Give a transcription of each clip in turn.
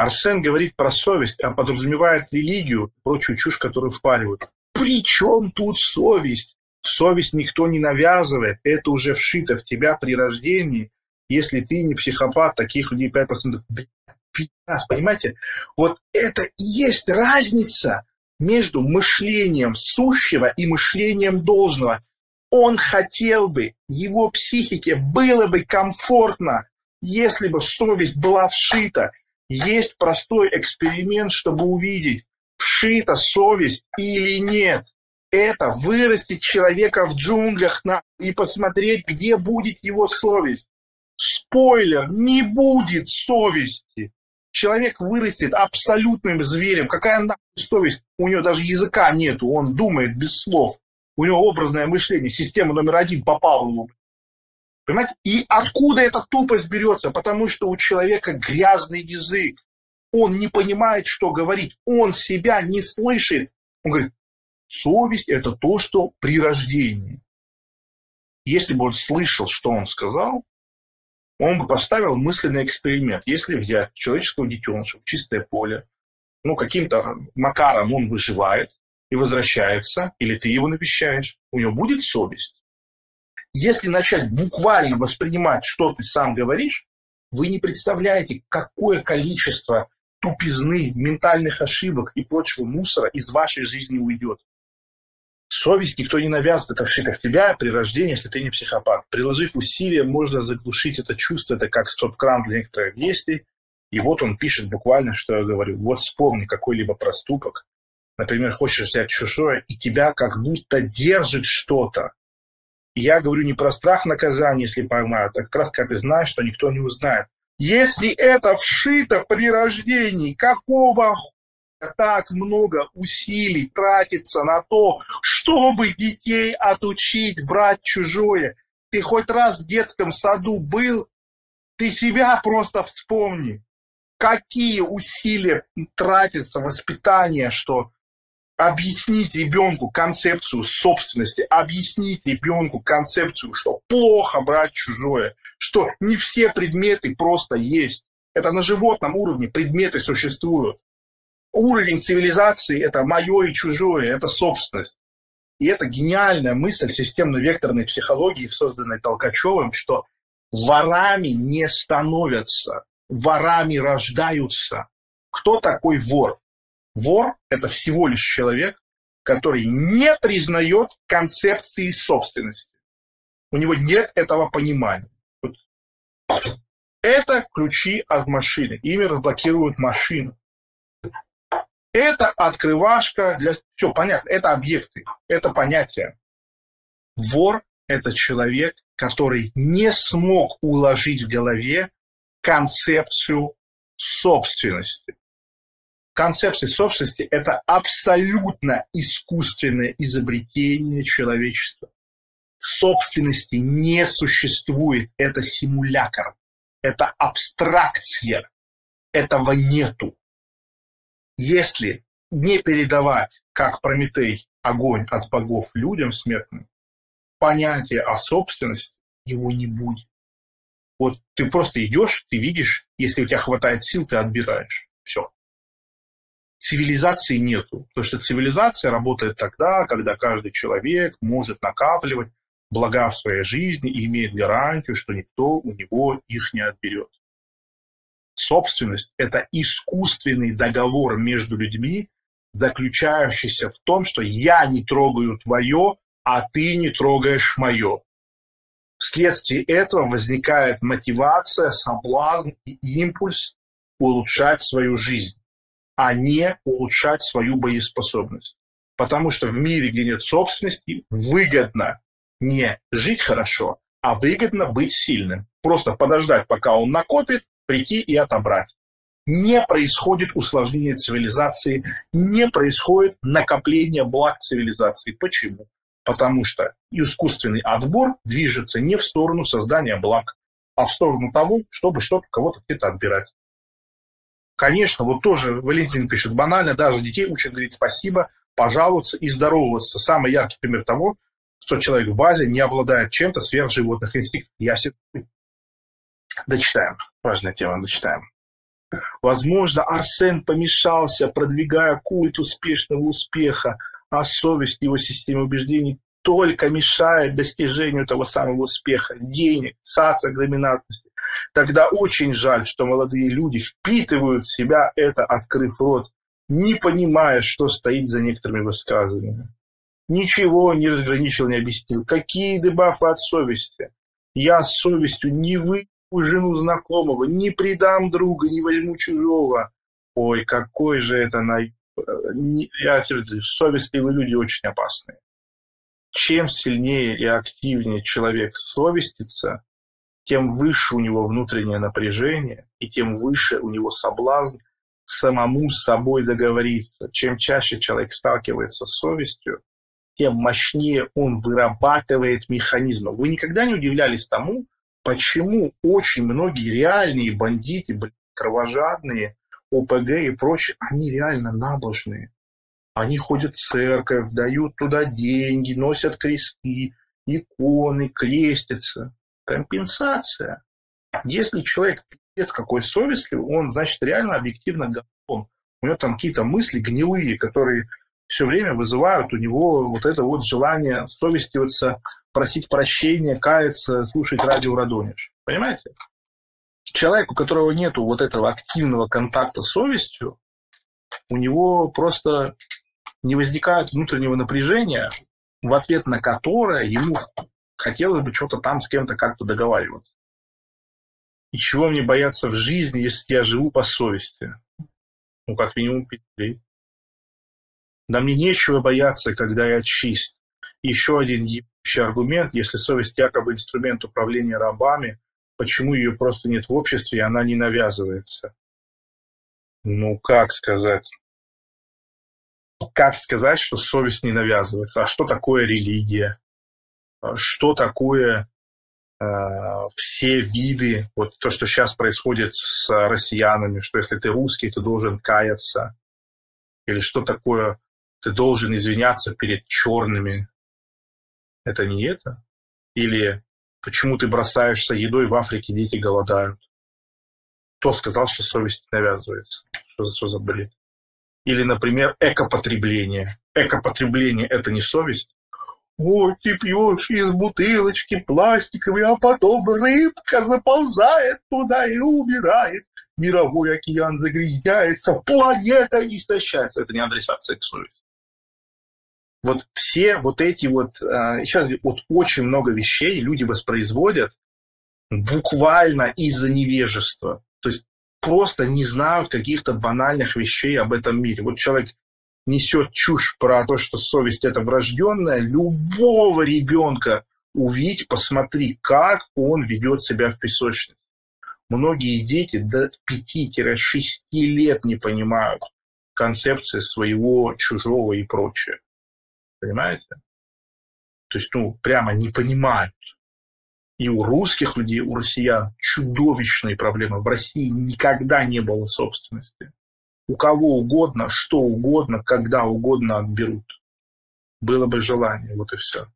Арсен говорит про совесть, а подразумевает религию, прочую чушь, которую впаривают. При чем тут совесть? Совесть никто не навязывает, это уже вшито в тебя при рождении. Если ты не психопат, таких людей 5%. Нас, понимаете? Вот это и есть разница между мышлением сущего и мышлением должного. Он хотел бы, его психике было бы комфортно, если бы совесть была вшита. Есть простой эксперимент, чтобы увидеть, вшита совесть или нет. Это вырастить человека в джунглях на... и посмотреть, где будет его совесть. Спойлер, не будет совести. Человек вырастет абсолютным зверем. Какая нахуй совесть? У него даже языка нету, он думает без слов. У него образное мышление, система номер один по Павлову. Понимаете? И откуда эта тупость берется? Потому что у человека грязный язык. Он не понимает, что говорить. Он себя не слышит. Он говорит, совесть – это то, что при рождении. Если бы он слышал, что он сказал, он бы поставил мысленный эксперимент. Если взять человеческого детеныша в чистое поле, ну, каким-то макаром он выживает и возвращается, или ты его навещаешь, у него будет совесть. Если начать буквально воспринимать, что ты сам говоришь, вы не представляете, какое количество тупизны, ментальных ошибок и прочего мусора из вашей жизни уйдет. Совесть никто не навязывает, это вшито в тебя при рождении, если ты не психопат. Приложив усилия, можно заглушить это чувство, это как стоп-кран для некоторых действий. И вот он пишет буквально, что я говорю. Вот вспомни какой-либо проступок. Например, хочешь взять чужое, и тебя как будто держит что-то. Я говорю не про страх наказания, если поймают, а как раз когда ты знаешь, что никто не узнает. Если это вшито при рождении, какого так много усилий тратится на то, чтобы детей отучить брать чужое. Ты хоть раз в детском саду был, ты себя просто вспомни. Какие усилия тратится воспитание, что объяснить ребенку концепцию собственности, объяснить ребенку концепцию, что плохо брать чужое, что не все предметы просто есть. Это на животном уровне предметы существуют уровень цивилизации – это мое и чужое, это собственность. И это гениальная мысль системно-векторной психологии, созданной Толкачевым, что ворами не становятся, ворами рождаются. Кто такой вор? Вор – это всего лишь человек, который не признает концепции собственности. У него нет этого понимания. Это ключи от машины. Ими разблокируют машину. Это открывашка для... Все, понятно, это объекты, это понятие. Вор – это человек, который не смог уложить в голове концепцию собственности. Концепция собственности – это абсолютно искусственное изобретение человечества. Собственности не существует, это симулятор, это абстракция, этого нету. Если не передавать, как Прометей, огонь от богов людям смертным, понятие о собственности его не будет. Вот ты просто идешь, ты видишь, если у тебя хватает сил, ты отбираешь. Все. Цивилизации нету. Потому что цивилизация работает тогда, когда каждый человек может накапливать блага в своей жизни и имеет гарантию, что никто у него их не отберет собственность – это искусственный договор между людьми, заключающийся в том, что я не трогаю твое, а ты не трогаешь мое. Вследствие этого возникает мотивация, соблазн и импульс улучшать свою жизнь, а не улучшать свою боеспособность. Потому что в мире, где нет собственности, выгодно не жить хорошо, а выгодно быть сильным. Просто подождать, пока он накопит, прийти и отобрать. Не происходит усложнение цивилизации, не происходит накопление благ цивилизации. Почему? Потому что искусственный отбор движется не в сторону создания благ, а в сторону того, чтобы что-то кого-то где-то отбирать. Конечно, вот тоже Валентин пишет банально, даже детей учат говорить спасибо, пожаловаться и здороваться. Самый яркий пример того, что человек в базе не обладает чем-то сверх животных инстинктов. Я себе Дочитаем. Важная тема, дочитаем. Возможно, Арсен помешался, продвигая культ успешного успеха, а совесть его системы убеждений только мешает достижению того самого успеха, денег, цацок, доминантности. Тогда очень жаль, что молодые люди впитывают в себя это, открыв рот, не понимая, что стоит за некоторыми высказываниями. Ничего не разграничил, не объяснил. Какие дебафы от совести? Я с совестью не выйду жену знакомого, не предам друга, не возьму чужого. Ой, какой же это на... Я совестливые люди очень опасные. Чем сильнее и активнее человек совестится, тем выше у него внутреннее напряжение, и тем выше у него соблазн самому с собой договориться. Чем чаще человек сталкивается с совестью, тем мощнее он вырабатывает механизмы. Вы никогда не удивлялись тому, почему очень многие реальные бандиты, кровожадные, ОПГ и прочее, они реально набожные. Они ходят в церковь, дают туда деньги, носят кресты, иконы, крестятся. Компенсация. Если человек пиздец какой совестливый, он, значит, реально объективно говном. У него там какие-то мысли гнилые, которые все время вызывают у него вот это вот желание совестиваться, просить прощения, каяться, слушать радио Радонеж. Понимаете? Человек, у которого нет вот этого активного контакта с совестью, у него просто не возникает внутреннего напряжения, в ответ на которое ему хотелось бы что-то там с кем-то как-то договариваться. И чего мне бояться в жизни, если я живу по совести? Ну, как минимум пяти Да мне нечего бояться, когда я чист. Еще один ебучий аргумент, если совесть якобы инструмент управления рабами, почему ее просто нет в обществе, и она не навязывается? Ну, как сказать? Как сказать, что совесть не навязывается? А что такое религия? Что такое э, все виды, вот то, что сейчас происходит с россиянами, что если ты русский, ты должен каяться, или что такое, ты должен извиняться перед черными. Это не это? Или почему ты бросаешься едой, в Африке дети голодают? Кто сказал, что совесть навязывается? Что за, что за бред? Или, например, экопотребление. Экопотребление – это не совесть? Вот ты пьешь из бутылочки пластиковой, а потом рыбка заползает туда и умирает. Мировой океан загрязняется, планета истощается. Это не адресация к совести. Вот все вот эти вот, а, еще раз вот очень много вещей люди воспроизводят буквально из-за невежества. То есть просто не знают каких-то банальных вещей об этом мире. Вот человек несет чушь про то, что совесть это врожденная, любого ребенка увидь, посмотри, как он ведет себя в песочнице. Многие дети до 5-6 лет не понимают концепции своего, чужого и прочее. Понимаете? То есть, ну, прямо не понимают. И у русских людей, у россиян чудовищные проблемы. В России никогда не было собственности у кого угодно, что угодно, когда угодно отберут. Было бы желание, вот и все.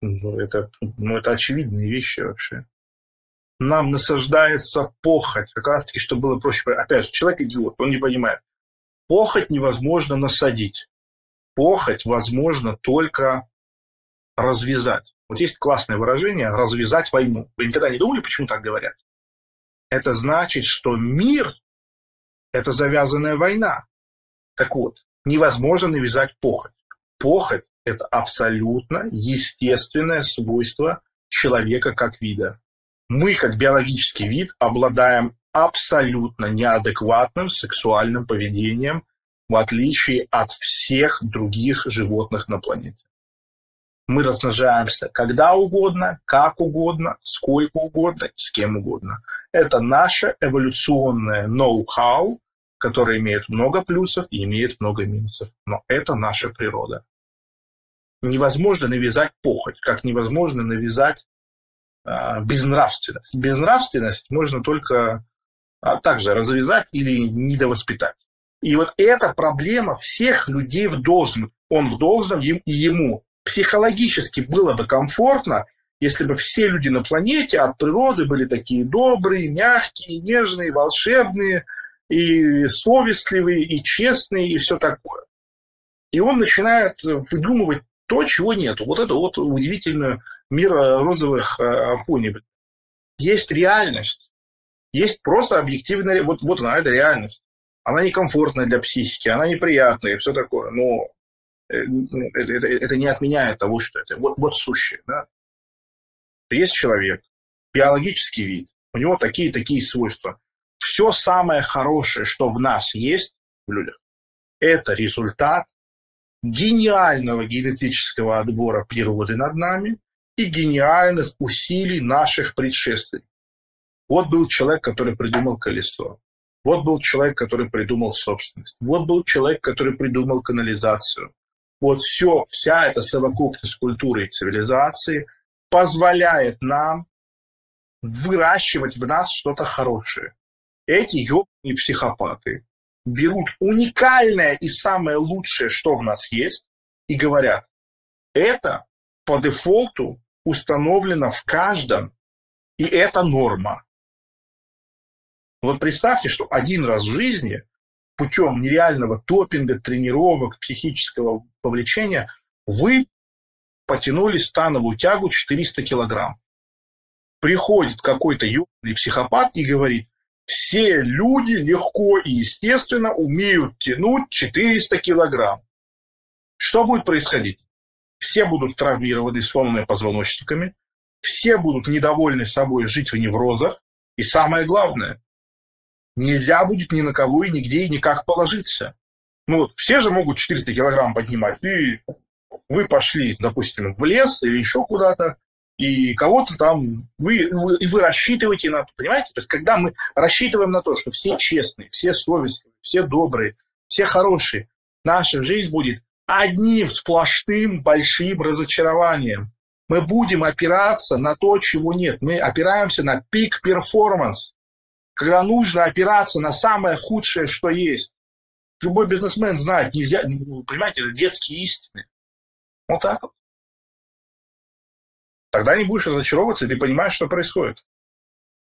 Ну, это, ну, это очевидные вещи вообще. Нам насаждается похоть. Как раз таки, чтобы было проще. Опять же, человек идиот, он не понимает. Похоть невозможно насадить. Похоть возможно только развязать. Вот есть классное выражение «развязать войну». Вы никогда не думали, почему так говорят? Это значит, что мир это завязанная война. Так вот, невозможно навязать похоть. Похоть – это абсолютно естественное свойство человека как вида. Мы, как биологический вид, обладаем абсолютно неадекватным сексуальным поведением, в отличие от всех других животных на планете. Мы размножаемся когда угодно, как угодно, сколько угодно, с кем угодно. Это наше эволюционное ноу-хау, которое имеет много плюсов и имеет много минусов. Но это наша природа. Невозможно навязать похоть, как невозможно навязать а, безнравственность. Безнравственность можно только а, также развязать или недовоспитать. И вот эта проблема всех людей в должном. Он в должном, ему психологически было бы комфортно, если бы все люди на планете от природы были такие добрые, мягкие, нежные, волшебные, и совестливые, и честные, и все такое. И он начинает выдумывать то, чего нету. Вот это вот удивительный мир розовых э, пони. Есть реальность. Есть просто объективная... Вот, вот она, это реальность. Она некомфортная для психики, она неприятная и все такое. Но э, это, это, это не отменяет того, что это. Вот, вот сущее. Да? Есть человек, биологический вид, у него такие-такие свойства. Все самое хорошее, что в нас есть, в людях, это результат гениального генетического отбора природы над нами и гениальных усилий наших предшественников. Вот был человек, который придумал колесо. Вот был человек, который придумал собственность. Вот был человек, который придумал канализацию. Вот все, вся эта совокупность культуры и цивилизации позволяет нам выращивать в нас что-то хорошее. Эти ёбаные психопаты берут уникальное и самое лучшее, что в нас есть, и говорят, это по дефолту установлено в каждом, и это норма. Вот представьте, что один раз в жизни путем нереального топинга, тренировок, психического повлечения вы потянули становую тягу 400 килограмм. Приходит какой-то юный психопат и говорит, все люди легко и естественно умеют тянуть 400 килограмм. Что будет происходить? Все будут травмированы сломанными позвоночниками, все будут недовольны собой жить в неврозах, и самое главное, нельзя будет ни на кого и нигде и никак положиться. Ну вот, все же могут 400 килограмм поднимать, и вы пошли, допустим, в лес или еще куда-то, и кого-то там вы, вы, вы рассчитываете на то, понимаете? То есть, когда мы рассчитываем на то, что все честные, все совестные, все добрые, все хорошие, наша жизнь будет одним сплошным большим разочарованием. Мы будем опираться на то, чего нет. Мы опираемся на пик перформанс, когда нужно опираться на самое худшее, что есть. Любой бизнесмен знает, нельзя, понимаете, это детские истины. Вот так вот. Тогда не будешь разочаровываться, и ты понимаешь, что происходит.